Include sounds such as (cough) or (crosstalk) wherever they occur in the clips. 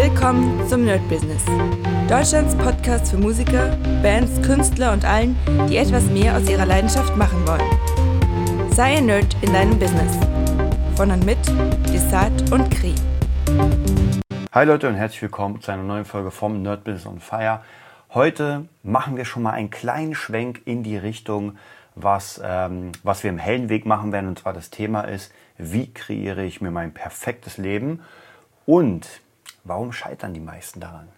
Willkommen zum Nerd Business. Deutschlands Podcast für Musiker, Bands, Künstler und allen, die etwas mehr aus ihrer Leidenschaft machen wollen. Sei ein Nerd in deinem Business. Von und mit Desart und Kri. Hi Leute und herzlich willkommen zu einer neuen Folge vom Nerd Business on Fire. Heute machen wir schon mal einen kleinen Schwenk in die Richtung, was, ähm, was wir im hellen Weg machen werden. Und zwar das Thema ist, wie kreiere ich mir mein perfektes Leben und warum scheitern die meisten daran?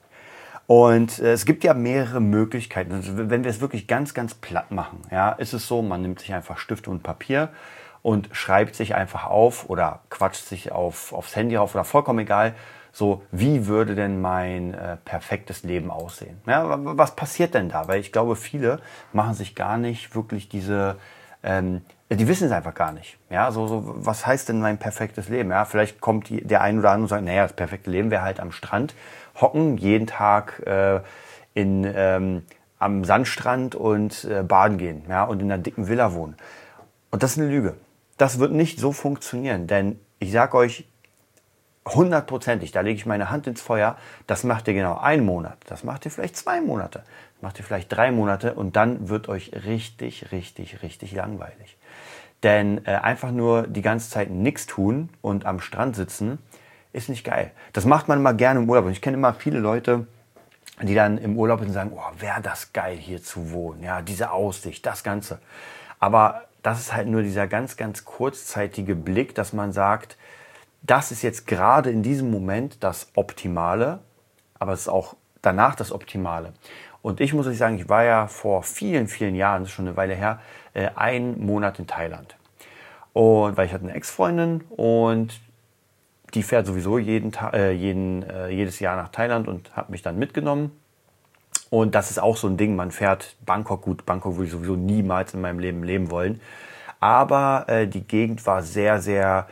Und äh, es gibt ja mehrere Möglichkeiten. Also, wenn wir es wirklich ganz, ganz platt machen, ja, ist es so, man nimmt sich einfach Stifte und Papier und schreibt sich einfach auf oder quatscht sich auf, aufs Handy auf oder vollkommen egal, so wie würde denn mein äh, perfektes Leben aussehen? Ja, was passiert denn da? Weil ich glaube, viele machen sich gar nicht wirklich diese, ähm, die wissen es einfach gar nicht. Ja, so, so, was heißt denn mein perfektes Leben? Ja, vielleicht kommt die, der ein oder andere und sagt, naja, das perfekte Leben wäre halt am Strand hocken, jeden Tag äh, in, ähm, am Sandstrand und äh, baden gehen, ja, und in einer dicken Villa wohnen. Und das ist eine Lüge. Das wird nicht so funktionieren, denn ich sag euch, hundertprozentig, da lege ich meine Hand ins Feuer, das macht ihr genau einen Monat, das macht ihr vielleicht zwei Monate, das macht ihr vielleicht drei Monate und dann wird euch richtig, richtig, richtig langweilig. Denn äh, einfach nur die ganze Zeit nichts tun und am Strand sitzen, ist nicht geil. Das macht man immer gerne im Urlaub. Und ich kenne immer viele Leute, die dann im Urlaub sind und sagen, oh, wäre das geil hier zu wohnen. Ja, diese Aussicht, das Ganze. Aber das ist halt nur dieser ganz, ganz kurzzeitige Blick, dass man sagt, das ist jetzt gerade in diesem Moment das Optimale, aber es ist auch danach das Optimale. Und ich muss euch sagen, ich war ja vor vielen, vielen Jahren, schon eine Weile her, äh, einen Monat in Thailand. Und weil ich hatte eine Ex-Freundin und die fährt sowieso jeden, äh, jeden, äh, jedes Jahr nach Thailand und hat mich dann mitgenommen. Und das ist auch so ein Ding, man fährt Bangkok, gut, Bangkok würde ich sowieso niemals in meinem Leben leben wollen. Aber äh, die Gegend war sehr, sehr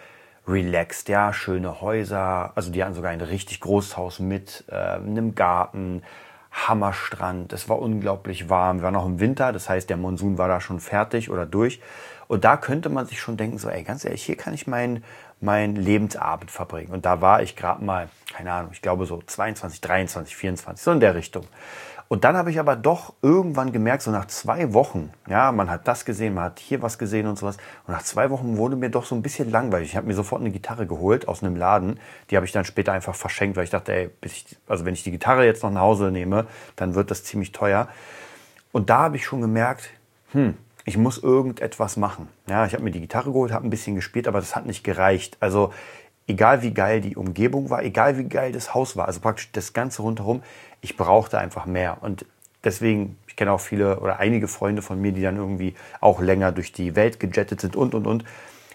relaxed, ja, schöne Häuser. Also die hatten sogar ein richtig großes Haus mit äh, einem Garten, Hammerstrand. Es war unglaublich warm. Wir waren noch im Winter, das heißt, der Monsun war da schon fertig oder durch. Und da könnte man sich schon denken, so, ey, ganz ehrlich, hier kann ich meinen mein Lebensabend verbringen. Und da war ich gerade mal, keine Ahnung, ich glaube so 22, 23, 24, so in der Richtung. Und dann habe ich aber doch irgendwann gemerkt, so nach zwei Wochen, ja, man hat das gesehen, man hat hier was gesehen und sowas. Und nach zwei Wochen wurde mir doch so ein bisschen langweilig. Ich habe mir sofort eine Gitarre geholt aus einem Laden. Die habe ich dann später einfach verschenkt, weil ich dachte, ey, ich, also wenn ich die Gitarre jetzt noch nach Hause nehme, dann wird das ziemlich teuer. Und da habe ich schon gemerkt, hm, ich muss irgendetwas machen. Ja, ich habe mir die Gitarre geholt, habe ein bisschen gespielt, aber das hat nicht gereicht. Also egal wie geil die Umgebung war, egal wie geil das Haus war, also praktisch das Ganze rundherum, ich brauchte einfach mehr. Und deswegen, ich kenne auch viele oder einige Freunde von mir, die dann irgendwie auch länger durch die Welt gejettet sind und, und, und.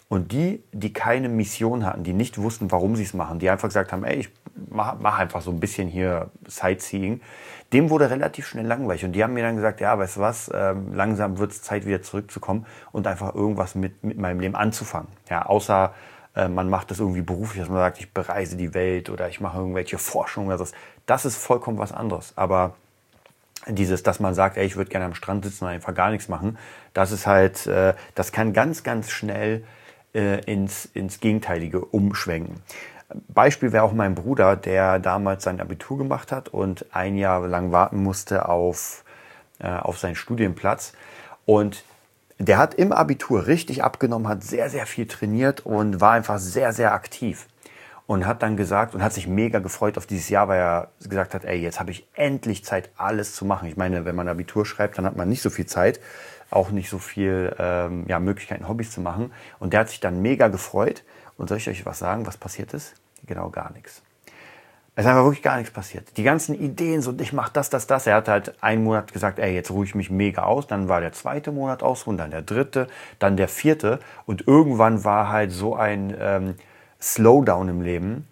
Und die, die keine Mission hatten, die nicht wussten, warum sie es machen, die einfach gesagt haben, ey, ich mache mach einfach so ein bisschen hier Sightseeing, dem wurde relativ schnell langweilig. Und die haben mir dann gesagt, ja, weißt du was, ähm, langsam wird es Zeit, wieder zurückzukommen und einfach irgendwas mit, mit meinem Leben anzufangen. Ja, außer äh, man macht das irgendwie beruflich, dass man sagt, ich bereise die Welt oder ich mache irgendwelche Forschungen oder so. Das ist vollkommen was anderes. Aber dieses, dass man sagt, ey, ich würde gerne am Strand sitzen und einfach gar nichts machen, das ist halt, äh, das kann ganz, ganz schnell äh, ins, ins Gegenteilige umschwenken. Beispiel wäre auch mein Bruder, der damals sein Abitur gemacht hat und ein Jahr lang warten musste auf, auf seinen Studienplatz. Und der hat im Abitur richtig abgenommen, hat sehr, sehr viel trainiert und war einfach sehr, sehr aktiv. Und hat dann gesagt und hat sich mega gefreut auf dieses Jahr, weil er gesagt hat, ey, jetzt habe ich endlich Zeit, alles zu machen. Ich meine, wenn man Abitur schreibt, dann hat man nicht so viel Zeit, auch nicht so viel ähm, ja, Möglichkeiten, Hobbys zu machen. Und der hat sich dann mega gefreut. Und soll ich euch was sagen, was passiert ist? Genau gar nichts. Es ist einfach wirklich gar nichts passiert. Die ganzen Ideen, so ich mach das, das, das. Er hat halt einen Monat gesagt, ey, jetzt ruhe ich mich mega aus. Dann war der zweite Monat ausruhen, dann der dritte, dann der vierte. Und irgendwann war halt so ein ähm, Slowdown im Leben,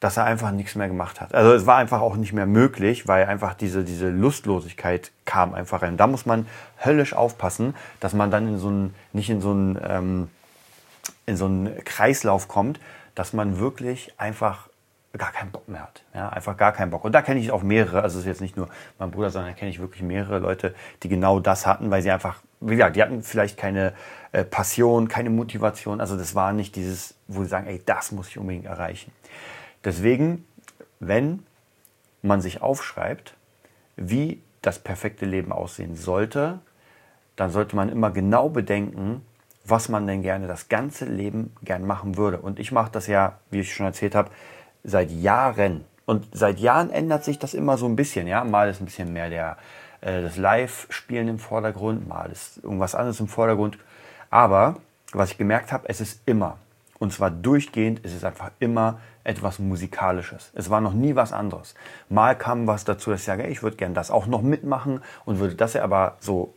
dass er einfach nichts mehr gemacht hat. Also es war einfach auch nicht mehr möglich, weil einfach diese, diese Lustlosigkeit kam einfach rein. Da muss man höllisch aufpassen, dass man dann in so einen, nicht in so einen, ähm, in so einen Kreislauf kommt, dass man wirklich einfach gar keinen Bock mehr hat. Ja, einfach gar keinen Bock. Und da kenne ich auch mehrere, also es ist jetzt nicht nur mein Bruder, sondern da kenne ich wirklich mehrere Leute, die genau das hatten, weil sie einfach, wie gesagt, die hatten vielleicht keine äh, Passion, keine Motivation. Also das war nicht dieses, wo sie sagen, ey, das muss ich unbedingt erreichen. Deswegen, wenn man sich aufschreibt, wie das perfekte Leben aussehen sollte, dann sollte man immer genau bedenken, was man denn gerne das ganze Leben gern machen würde. Und ich mache das ja, wie ich schon erzählt habe, seit Jahren. Und seit Jahren ändert sich das immer so ein bisschen. Ja, mal ist ein bisschen mehr der äh, das Live-Spielen im Vordergrund, mal ist irgendwas anderes im Vordergrund. Aber was ich gemerkt habe, es ist immer, und zwar durchgehend, es ist einfach immer etwas Musikalisches. Es war noch nie was anderes. Mal kam was dazu, dass ich sage, ich würde gerne das auch noch mitmachen und würde das ja aber so,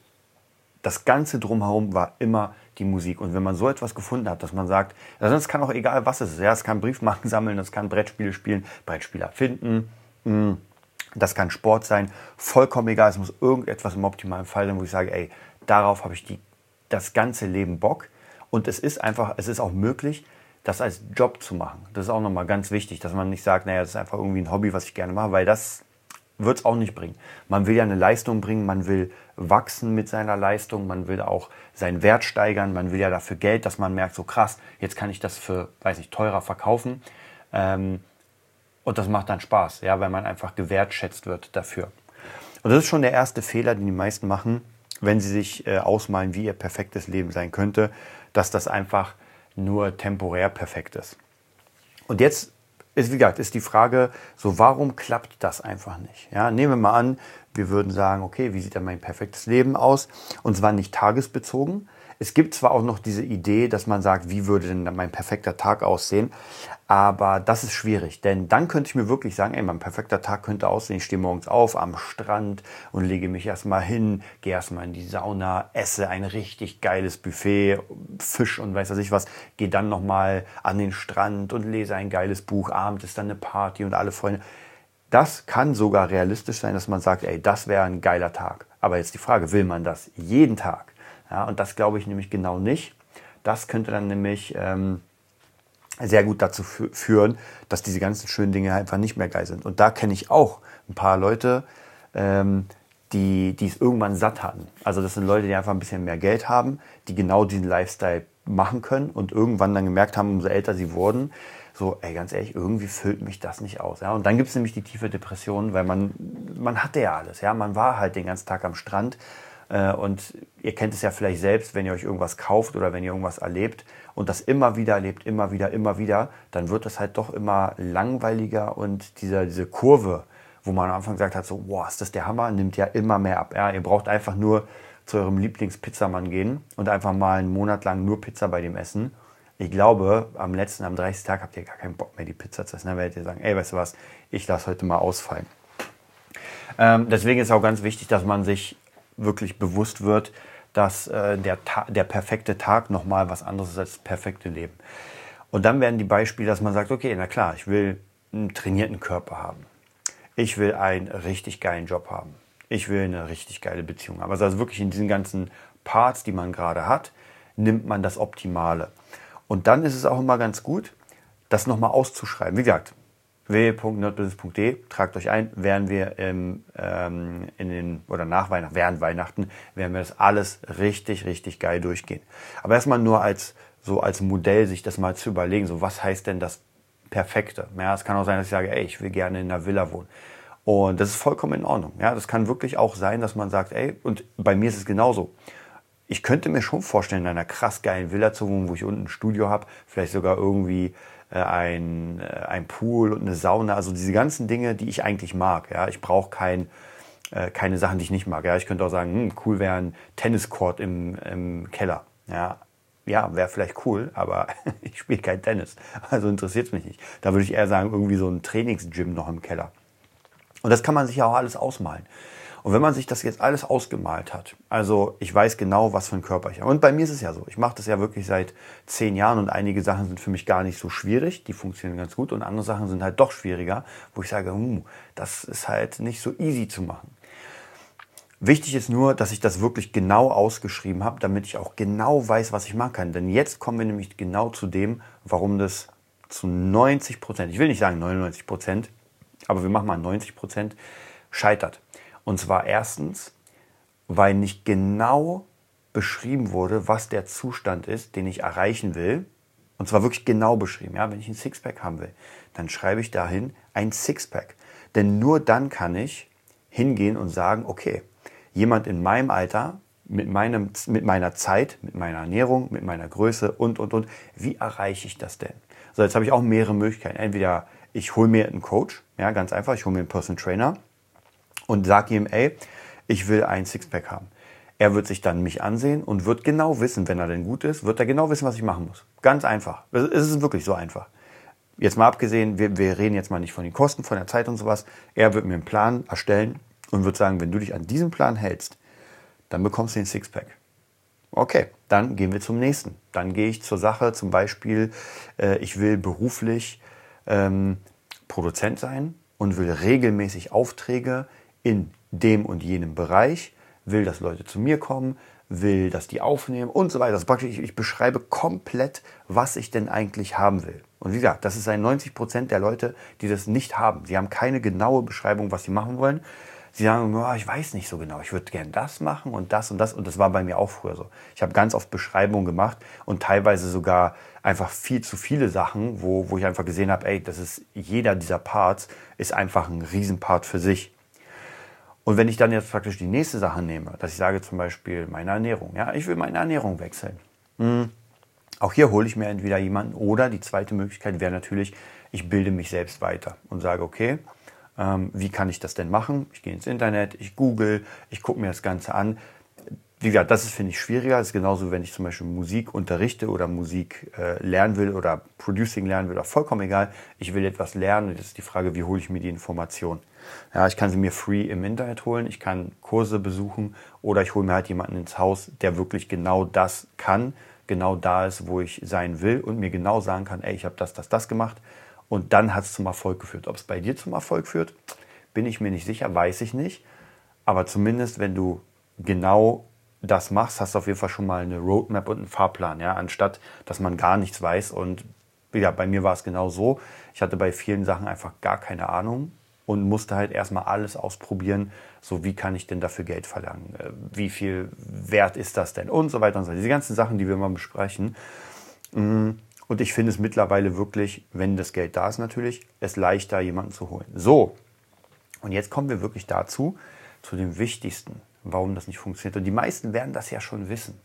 das Ganze drumherum war immer die Musik. Und wenn man so etwas gefunden hat, dass man sagt, also es kann auch egal was es ist, ja, es kann Briefmarken (laughs) sammeln, es kann Brettspiele spielen, Brettspieler finden, hm, das kann Sport sein, vollkommen egal, es muss irgendetwas im optimalen Fall sein, wo ich sage, ey, darauf habe ich die, das ganze Leben Bock. Und es ist einfach, es ist auch möglich, das als Job zu machen. Das ist auch nochmal ganz wichtig, dass man nicht sagt, naja, das ist einfach irgendwie ein Hobby, was ich gerne mache, weil das wird es auch nicht bringen. Man will ja eine Leistung bringen, man will wachsen mit seiner Leistung, man will auch seinen Wert steigern, man will ja dafür Geld, dass man merkt, so krass, jetzt kann ich das für, weiß ich, teurer verkaufen. Ähm, und das macht dann Spaß, ja, weil man einfach gewertschätzt wird dafür. Und das ist schon der erste Fehler, den die meisten machen, wenn sie sich äh, ausmalen, wie ihr perfektes Leben sein könnte, dass das einfach nur temporär perfekt ist. Und jetzt ist, wie gesagt, ist die Frage, so warum klappt das einfach nicht? Ja, nehmen wir mal an, wir würden sagen, okay, wie sieht denn mein perfektes Leben aus? Und zwar nicht tagesbezogen, es gibt zwar auch noch diese Idee, dass man sagt, wie würde denn mein perfekter Tag aussehen, aber das ist schwierig, denn dann könnte ich mir wirklich sagen, ey, mein perfekter Tag könnte aussehen, ich stehe morgens auf am Strand und lege mich erstmal hin, gehe erstmal in die Sauna, esse ein richtig geiles Buffet, Fisch und weiß was ich was, gehe dann nochmal an den Strand und lese ein geiles Buch, abends ist dann eine Party und alle Freunde. Das kann sogar realistisch sein, dass man sagt, ey, das wäre ein geiler Tag. Aber jetzt die Frage, will man das jeden Tag? Ja, und das glaube ich nämlich genau nicht. Das könnte dann nämlich ähm, sehr gut dazu führen, dass diese ganzen schönen Dinge einfach nicht mehr geil sind. Und da kenne ich auch ein paar Leute, ähm, die, die es irgendwann satt hatten. Also das sind Leute, die einfach ein bisschen mehr Geld haben, die genau diesen Lifestyle machen können und irgendwann dann gemerkt haben, umso älter sie wurden, so, ey, ganz ehrlich, irgendwie füllt mich das nicht aus. Ja? Und dann gibt es nämlich die tiefe Depression, weil man, man hatte ja alles. Ja? Man war halt den ganzen Tag am Strand und ihr kennt es ja vielleicht selbst, wenn ihr euch irgendwas kauft oder wenn ihr irgendwas erlebt und das immer wieder erlebt, immer wieder, immer wieder, dann wird es halt doch immer langweiliger und dieser, diese Kurve, wo man am Anfang gesagt hat, so, boah, ist das der Hammer, nimmt ja immer mehr ab. Ja, ihr braucht einfach nur zu eurem Lieblingspizzamann gehen und einfach mal einen Monat lang nur Pizza bei dem essen. Ich glaube, am letzten, am 30. Tag habt ihr gar keinen Bock mehr, die Pizza zu essen. Dann werdet ihr sagen, ey, weißt du was, ich lasse heute mal ausfallen. Ähm, deswegen ist auch ganz wichtig, dass man sich wirklich bewusst wird, dass äh, der, der perfekte Tag nochmal was anderes ist als das perfekte Leben. Und dann werden die Beispiele, dass man sagt, okay, na klar, ich will einen trainierten Körper haben. Ich will einen richtig geilen Job haben. Ich will eine richtig geile Beziehung haben. Also, also wirklich in diesen ganzen Parts, die man gerade hat, nimmt man das Optimale. Und dann ist es auch immer ganz gut, das nochmal auszuschreiben. Wie gesagt, www.nerdbusiness.de, tragt euch ein, werden wir im, ähm, in den, oder nach Weihnachten, während Weihnachten, werden wir das alles richtig, richtig geil durchgehen. Aber erstmal nur als, so als Modell sich das mal zu überlegen, so was heißt denn das Perfekte? Ja, es kann auch sein, dass ich sage, ey, ich will gerne in einer Villa wohnen. Und das ist vollkommen in Ordnung. Ja, das kann wirklich auch sein, dass man sagt, ey, und bei mir ist es genauso. Ich könnte mir schon vorstellen, in einer krass geilen Villa zu wohnen, wo ich unten ein Studio habe, vielleicht sogar irgendwie ein, äh, ein Pool und eine Sauna, also diese ganzen Dinge, die ich eigentlich mag. Ja? Ich brauche kein, äh, keine Sachen, die ich nicht mag. Ja? Ich könnte auch sagen, hm, cool wäre ein Tenniscourt im, im Keller. Ja, ja wäre vielleicht cool, aber (laughs) ich spiele kein Tennis. Also interessiert es mich nicht. Da würde ich eher sagen, irgendwie so ein Trainingsgym noch im Keller. Und das kann man sich ja auch alles ausmalen. Und wenn man sich das jetzt alles ausgemalt hat, also ich weiß genau, was für ein Körper ich habe. Und bei mir ist es ja so, ich mache das ja wirklich seit zehn Jahren und einige Sachen sind für mich gar nicht so schwierig, die funktionieren ganz gut und andere Sachen sind halt doch schwieriger, wo ich sage, hm, das ist halt nicht so easy zu machen. Wichtig ist nur, dass ich das wirklich genau ausgeschrieben habe, damit ich auch genau weiß, was ich machen kann. Denn jetzt kommen wir nämlich genau zu dem, warum das zu 90 Prozent, ich will nicht sagen 99 Prozent, aber wir machen mal 90 Prozent, scheitert. Und zwar erstens, weil nicht genau beschrieben wurde, was der Zustand ist, den ich erreichen will. Und zwar wirklich genau beschrieben. Ja, wenn ich ein Sixpack haben will, dann schreibe ich dahin ein Sixpack. Denn nur dann kann ich hingehen und sagen, okay, jemand in meinem Alter, mit, meinem, mit meiner Zeit, mit meiner Ernährung, mit meiner Größe und, und, und, wie erreiche ich das denn? So, jetzt habe ich auch mehrere Möglichkeiten. Entweder ich hole mir einen Coach, ja, ganz einfach, ich hole mir einen Personal Trainer und sage ihm, ey, ich will ein Sixpack haben. Er wird sich dann mich ansehen und wird genau wissen, wenn er denn gut ist, wird er genau wissen, was ich machen muss. Ganz einfach. Es ist wirklich so einfach. Jetzt mal abgesehen, wir, wir reden jetzt mal nicht von den Kosten, von der Zeit und sowas. Er wird mir einen Plan erstellen und wird sagen, wenn du dich an diesen Plan hältst, dann bekommst du den Sixpack. Okay, dann gehen wir zum nächsten. Dann gehe ich zur Sache, zum Beispiel, äh, ich will beruflich ähm, Produzent sein und will regelmäßig Aufträge in dem und jenem Bereich, will, dass Leute zu mir kommen, will, dass die aufnehmen und so weiter. Also ich, ich beschreibe komplett, was ich denn eigentlich haben will. Und wie gesagt, das ist ein 90 Prozent der Leute, die das nicht haben. Sie haben keine genaue Beschreibung, was sie machen wollen. Sie sagen, oh, ich weiß nicht so genau, ich würde gern das machen und das und das. Und das war bei mir auch früher so. Ich habe ganz oft Beschreibungen gemacht und teilweise sogar einfach viel zu viele Sachen, wo, wo ich einfach gesehen habe, ey, das ist jeder dieser Parts ist einfach ein Riesenpart für sich. Und wenn ich dann jetzt praktisch die nächste Sache nehme, dass ich sage zum Beispiel meine Ernährung, ja, ich will meine Ernährung wechseln. Hm. Auch hier hole ich mir entweder jemanden oder die zweite Möglichkeit wäre natürlich, ich bilde mich selbst weiter und sage, okay, ähm, wie kann ich das denn machen? Ich gehe ins Internet, ich google, ich gucke mir das Ganze an. Wie gesagt, das ist, finde ich, schwieriger. Das ist genauso, wenn ich zum Beispiel Musik unterrichte oder Musik äh, lernen will oder Producing lernen will, oder vollkommen egal. Ich will etwas lernen und das ist die Frage, wie hole ich mir die Information? Ja, ich kann sie mir free im Internet holen, ich kann Kurse besuchen oder ich hole mir halt jemanden ins Haus, der wirklich genau das kann, genau da ist, wo ich sein will und mir genau sagen kann, ey, ich habe das, das, das gemacht und dann hat es zum Erfolg geführt. Ob es bei dir zum Erfolg führt, bin ich mir nicht sicher, weiß ich nicht. Aber zumindest, wenn du genau das machst, hast du auf jeden Fall schon mal eine Roadmap und einen Fahrplan, ja, anstatt dass man gar nichts weiß. Und ja, bei mir war es genau so. Ich hatte bei vielen Sachen einfach gar keine Ahnung und musste halt erstmal alles ausprobieren. So, wie kann ich denn dafür Geld verlangen? Äh, wie viel wert ist das denn? Und so weiter und so weiter. Diese ganzen Sachen, die wir mal besprechen. Mm, und ich finde es mittlerweile wirklich, wenn das Geld da ist natürlich, es leichter, jemanden zu holen. So, und jetzt kommen wir wirklich dazu, zu dem Wichtigsten, warum das nicht funktioniert. Und die meisten werden das ja schon wissen.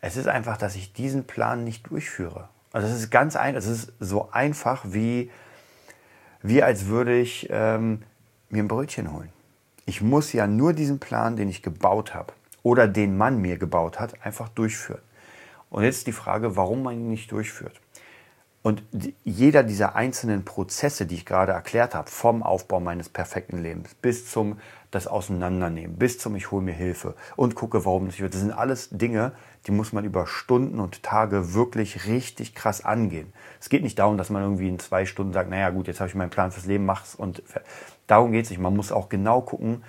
Es ist einfach, dass ich diesen Plan nicht durchführe. Also es ist ganz einfach, es ist so einfach wie, wie als würde ich ähm, mir ein Brötchen holen. Ich muss ja nur diesen Plan, den ich gebaut habe oder den Mann mir gebaut hat, einfach durchführen. Und jetzt die Frage, warum man ihn nicht durchführt. Und jeder dieser einzelnen Prozesse, die ich gerade erklärt habe, vom Aufbau meines perfekten Lebens bis zum das Auseinandernehmen, bis zum ich hole mir Hilfe und gucke, warum nicht wird, das sind alles Dinge, die muss man über Stunden und Tage wirklich richtig krass angehen. Es geht nicht darum, dass man irgendwie in zwei Stunden sagt, naja gut, jetzt habe ich meinen Plan fürs Leben, mach's und darum geht es nicht. Man muss auch genau gucken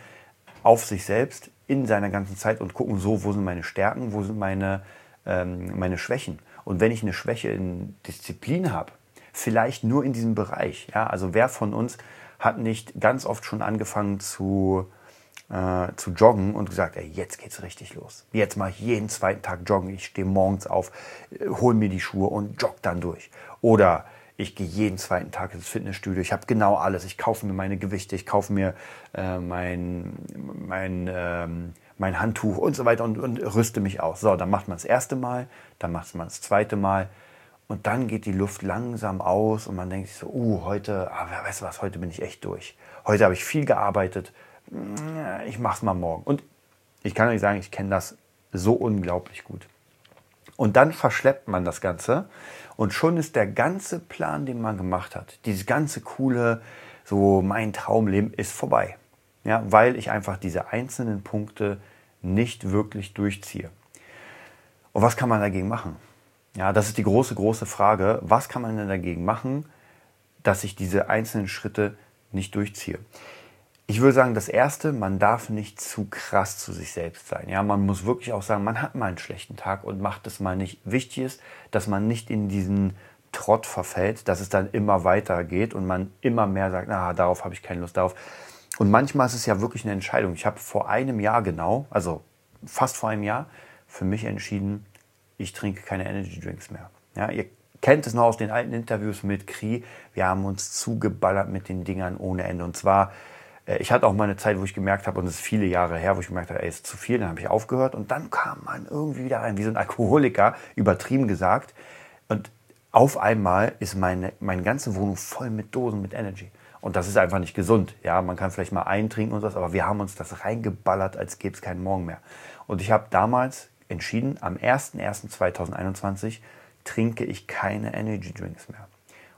auf sich selbst in seiner ganzen Zeit und gucken, so, wo sind meine Stärken, wo sind meine, ähm, meine Schwächen und wenn ich eine Schwäche in Disziplin habe, vielleicht nur in diesem Bereich. Ja? Also wer von uns hat nicht ganz oft schon angefangen zu, äh, zu joggen und gesagt, ey, jetzt geht's richtig los. Jetzt mache ich jeden zweiten Tag joggen. Ich stehe morgens auf, äh, hole mir die Schuhe und jogge dann durch. Oder ich gehe jeden zweiten Tag ins Fitnessstudio. Ich habe genau alles. Ich kaufe mir meine Gewichte, ich kaufe mir äh, mein, mein ähm, mein Handtuch und so weiter und, und rüste mich aus. So, dann macht man das erste Mal, dann macht man das zweite Mal und dann geht die Luft langsam aus und man denkt sich so, uh, heute, ah, weißt du was, heute bin ich echt durch. Heute habe ich viel gearbeitet, ich mache es mal morgen. Und ich kann euch sagen, ich kenne das so unglaublich gut. Und dann verschleppt man das Ganze und schon ist der ganze Plan, den man gemacht hat, dieses ganze coole, so mein Traumleben ist vorbei. Ja, weil ich einfach diese einzelnen Punkte nicht wirklich durchziehe. Und was kann man dagegen machen? Ja, das ist die große, große Frage. Was kann man denn dagegen machen, dass ich diese einzelnen Schritte nicht durchziehe? Ich würde sagen, das erste, man darf nicht zu krass zu sich selbst sein. Ja, man muss wirklich auch sagen, man hat mal einen schlechten Tag und macht es mal nicht. Wichtig ist, dass man nicht in diesen Trott verfällt, dass es dann immer weiter geht und man immer mehr sagt, na, darauf habe ich keine Lust, darauf. Und manchmal ist es ja wirklich eine Entscheidung. Ich habe vor einem Jahr genau, also fast vor einem Jahr, für mich entschieden, ich trinke keine Energy Drinks mehr. Ja, ihr kennt es noch aus den alten Interviews mit Kri. Wir haben uns zugeballert mit den Dingern ohne Ende. Und zwar, äh, ich hatte auch mal eine Zeit, wo ich gemerkt habe, und es ist viele Jahre her, wo ich gemerkt habe, ey, ist zu viel, dann habe ich aufgehört. Und dann kam man irgendwie wieder rein, wie so ein Alkoholiker, übertrieben gesagt. Und auf einmal ist meine, meine ganze Wohnung voll mit Dosen mit Energy. Und das ist einfach nicht gesund. Ja, man kann vielleicht mal eintrinken und was, aber wir haben uns das reingeballert, als gäbe es keinen Morgen mehr. Und ich habe damals entschieden, am 01.01.2021 trinke ich keine Energy Drinks mehr.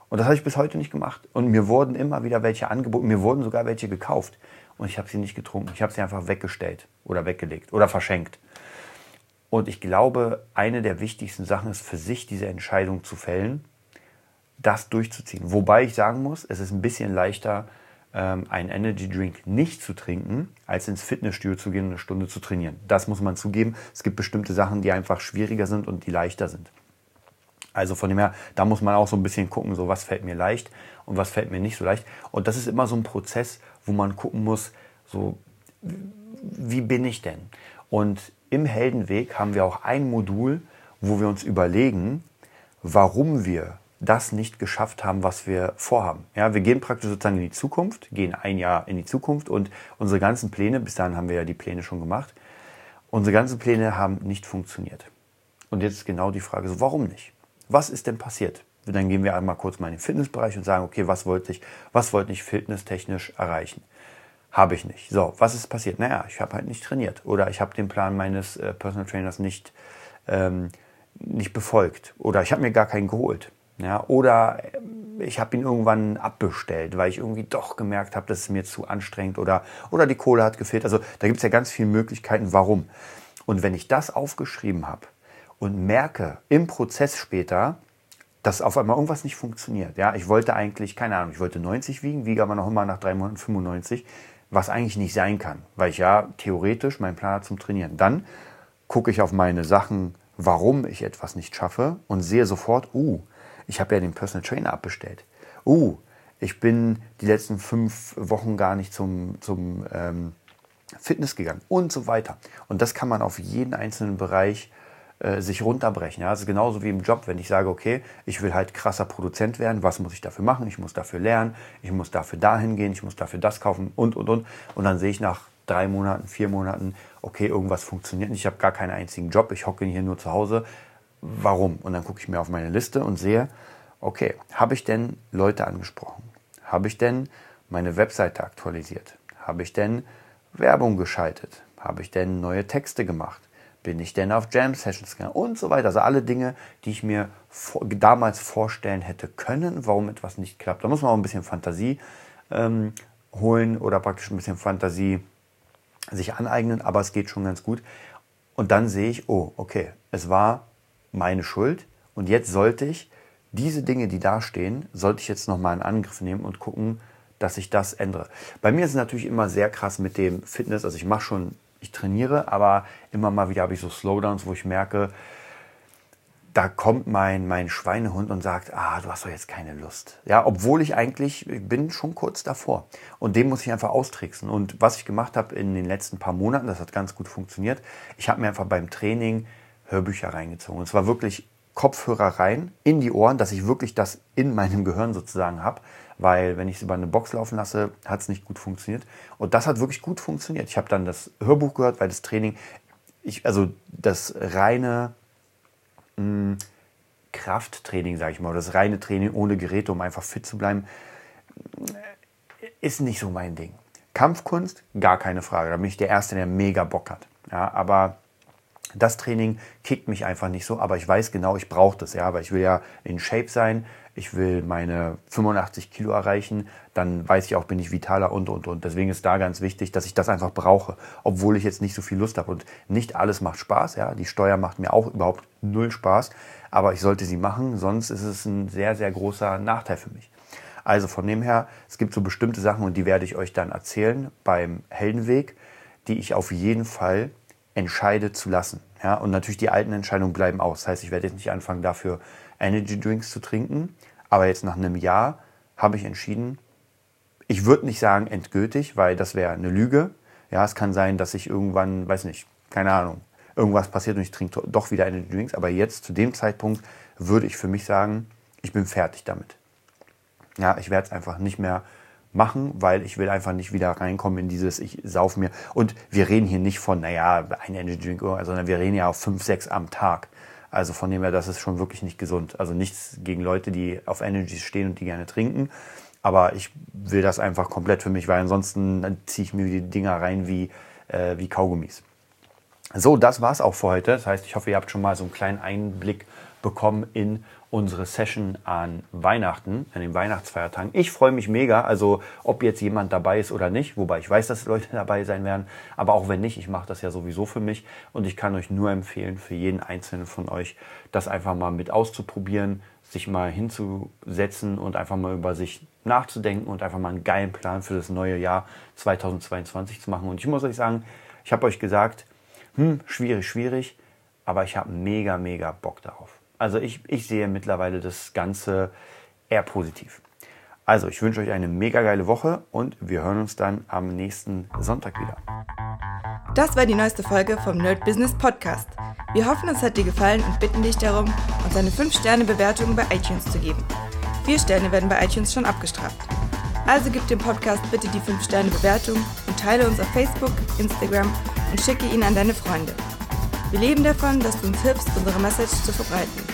Und das habe ich bis heute nicht gemacht. Und mir wurden immer wieder welche angeboten, mir wurden sogar welche gekauft. Und ich habe sie nicht getrunken. Ich habe sie einfach weggestellt oder weggelegt oder verschenkt. Und ich glaube, eine der wichtigsten Sachen ist für sich diese Entscheidung zu fällen, das durchzuziehen. Wobei ich sagen muss, es ist ein bisschen leichter, ähm, einen Energy Drink nicht zu trinken, als ins Fitnessstudio zu gehen und eine Stunde zu trainieren. Das muss man zugeben. Es gibt bestimmte Sachen, die einfach schwieriger sind und die leichter sind. Also von dem her, da muss man auch so ein bisschen gucken, so was fällt mir leicht und was fällt mir nicht so leicht. Und das ist immer so ein Prozess, wo man gucken muss, so wie bin ich denn? Und im Heldenweg haben wir auch ein Modul, wo wir uns überlegen, warum wir das nicht geschafft haben, was wir vorhaben. Ja, wir gehen praktisch sozusagen in die Zukunft, gehen ein Jahr in die Zukunft und unsere ganzen Pläne, bis dahin haben wir ja die Pläne schon gemacht, unsere ganzen Pläne haben nicht funktioniert. Und jetzt ist genau die Frage, so warum nicht? Was ist denn passiert? Dann gehen wir einmal kurz mal in den Fitnessbereich und sagen, okay, was wollte ich, was wollte ich fitnesstechnisch erreichen? Habe ich nicht. So, was ist passiert? Naja, ich habe halt nicht trainiert oder ich habe den Plan meines äh, Personal Trainers nicht, ähm, nicht befolgt oder ich habe mir gar keinen geholt. Ja, oder äh, ich habe ihn irgendwann abbestellt, weil ich irgendwie doch gemerkt habe, das ist mir zu anstrengend oder, oder die Kohle hat gefehlt. Also da gibt es ja ganz viele Möglichkeiten, warum. Und wenn ich das aufgeschrieben habe und merke im Prozess später, dass auf einmal irgendwas nicht funktioniert. Ja, ich wollte eigentlich, keine Ahnung, ich wollte 90 wiegen, wiege aber noch immer nach drei Monaten 95 was eigentlich nicht sein kann, weil ich ja theoretisch meinen Plan zum Trainieren. Dann gucke ich auf meine Sachen, warum ich etwas nicht schaffe und sehe sofort, uh, ich habe ja den Personal Trainer abbestellt. Uh, ich bin die letzten fünf Wochen gar nicht zum, zum ähm, Fitness gegangen und so weiter. Und das kann man auf jeden einzelnen Bereich äh, sich runterbrechen. Ja? Das ist genauso wie im Job, wenn ich sage, okay, ich will halt krasser Produzent werden, was muss ich dafür machen? Ich muss dafür lernen, ich muss dafür dahin gehen, ich muss dafür das kaufen und, und, und. Und dann sehe ich nach drei Monaten, vier Monaten, okay, irgendwas funktioniert nicht, ich habe gar keinen einzigen Job, ich hocke hier nur zu Hause. Warum? Und dann gucke ich mir auf meine Liste und sehe, okay, habe ich denn Leute angesprochen? Habe ich denn meine Webseite aktualisiert? Habe ich denn Werbung geschaltet? Habe ich denn neue Texte gemacht? bin ich denn auf Jam Sessions gegangen und so weiter. Also alle Dinge, die ich mir vor, damals vorstellen hätte können, warum etwas nicht klappt. Da muss man auch ein bisschen Fantasie ähm, holen oder praktisch ein bisschen Fantasie sich aneignen, aber es geht schon ganz gut. Und dann sehe ich, oh, okay, es war meine Schuld und jetzt sollte ich diese Dinge, die da stehen, sollte ich jetzt nochmal in Angriff nehmen und gucken, dass ich das ändere. Bei mir ist es natürlich immer sehr krass mit dem Fitness. Also ich mache schon ich trainiere, aber immer mal wieder habe ich so Slowdowns, wo ich merke, da kommt mein, mein Schweinehund und sagt, ah, du hast doch jetzt keine Lust. Ja, obwohl ich eigentlich ich bin schon kurz davor. Und dem muss ich einfach austricksen. Und was ich gemacht habe in den letzten paar Monaten, das hat ganz gut funktioniert. Ich habe mir einfach beim Training Hörbücher reingezogen. Und zwar wirklich Kopfhörer rein in die Ohren, dass ich wirklich das in meinem Gehirn sozusagen habe weil wenn ich es über eine Box laufen lasse, hat es nicht gut funktioniert. Und das hat wirklich gut funktioniert. Ich habe dann das Hörbuch gehört, weil das Training, ich, also das reine mh, hm, Krafttraining, sage ich mal, oder das reine Training ohne Geräte, um einfach fit zu bleiben, ist nicht so mein Ding. Kampfkunst, gar keine Frage. Da bin ich der Erste, der mega Bock hat. Ja, aber das Training kickt mich einfach nicht so, aber ich weiß genau, ich brauche das, ja, weil ich will ja in Shape sein, ich will meine 85 Kilo erreichen, dann weiß ich auch, bin ich vitaler und, und, und. Deswegen ist da ganz wichtig, dass ich das einfach brauche, obwohl ich jetzt nicht so viel Lust habe. Und nicht alles macht Spaß, ja. Die Steuer macht mir auch überhaupt null Spaß, aber ich sollte sie machen, sonst ist es ein sehr, sehr großer Nachteil für mich. Also von dem her, es gibt so bestimmte Sachen und die werde ich euch dann erzählen beim Heldenweg, die ich auf jeden Fall entscheide zu lassen. Ja, und natürlich die alten Entscheidungen bleiben aus. Das heißt, ich werde jetzt nicht anfangen, dafür Energy Drinks zu trinken. Aber jetzt nach einem Jahr habe ich entschieden, ich würde nicht sagen endgültig, weil das wäre eine Lüge. Ja, es kann sein, dass ich irgendwann, weiß nicht, keine Ahnung, irgendwas passiert und ich trinke doch wieder Energy Drinks. Aber jetzt, zu dem Zeitpunkt, würde ich für mich sagen, ich bin fertig damit. Ja, ich werde es einfach nicht mehr machen, weil ich will einfach nicht wieder reinkommen in dieses, ich sauf mir. Und wir reden hier nicht von, naja, ein Energy Drink, sondern wir reden ja auf fünf, sechs am Tag. Also von dem her, das ist schon wirklich nicht gesund. Also nichts gegen Leute, die auf Energies stehen und die gerne trinken. Aber ich will das einfach komplett für mich, weil ansonsten ziehe ich mir die Dinger rein wie, äh, wie Kaugummis. So, das war's auch für heute. Das heißt, ich hoffe, ihr habt schon mal so einen kleinen Einblick bekommen in unsere Session an Weihnachten, an den Weihnachtsfeiertagen. Ich freue mich mega, also ob jetzt jemand dabei ist oder nicht, wobei ich weiß, dass Leute (laughs) dabei sein werden, aber auch wenn nicht, ich mache das ja sowieso für mich und ich kann euch nur empfehlen, für jeden einzelnen von euch, das einfach mal mit auszuprobieren, sich mal hinzusetzen und einfach mal über sich nachzudenken und einfach mal einen geilen Plan für das neue Jahr 2022 zu machen. Und ich muss euch sagen, ich habe euch gesagt, hm, schwierig, schwierig, aber ich habe mega, mega Bock darauf. Also ich, ich sehe mittlerweile das Ganze eher positiv. Also ich wünsche euch eine mega geile Woche und wir hören uns dann am nächsten Sonntag wieder. Das war die neueste Folge vom Nerd Business Podcast. Wir hoffen, es hat dir gefallen und bitten dich darum, uns eine 5-Sterne-Bewertung bei iTunes zu geben. Vier Sterne werden bei iTunes schon abgestraft. Also gib dem Podcast bitte die 5-Sterne-Bewertung und teile uns auf Facebook, Instagram und schicke ihn an deine Freunde. Wir leben davon, dass du uns hilfst, unsere Message zu verbreiten.